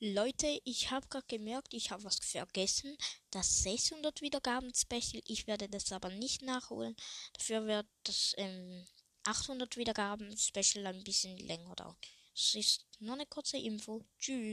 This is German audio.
Leute, ich habe gerade gemerkt, ich habe was vergessen. Das 600 Wiedergaben Special. Ich werde das aber nicht nachholen. Dafür wird das ähm, 800 Wiedergaben Special ein bisschen länger dauern. Das ist nur eine kurze Info. Tschüss.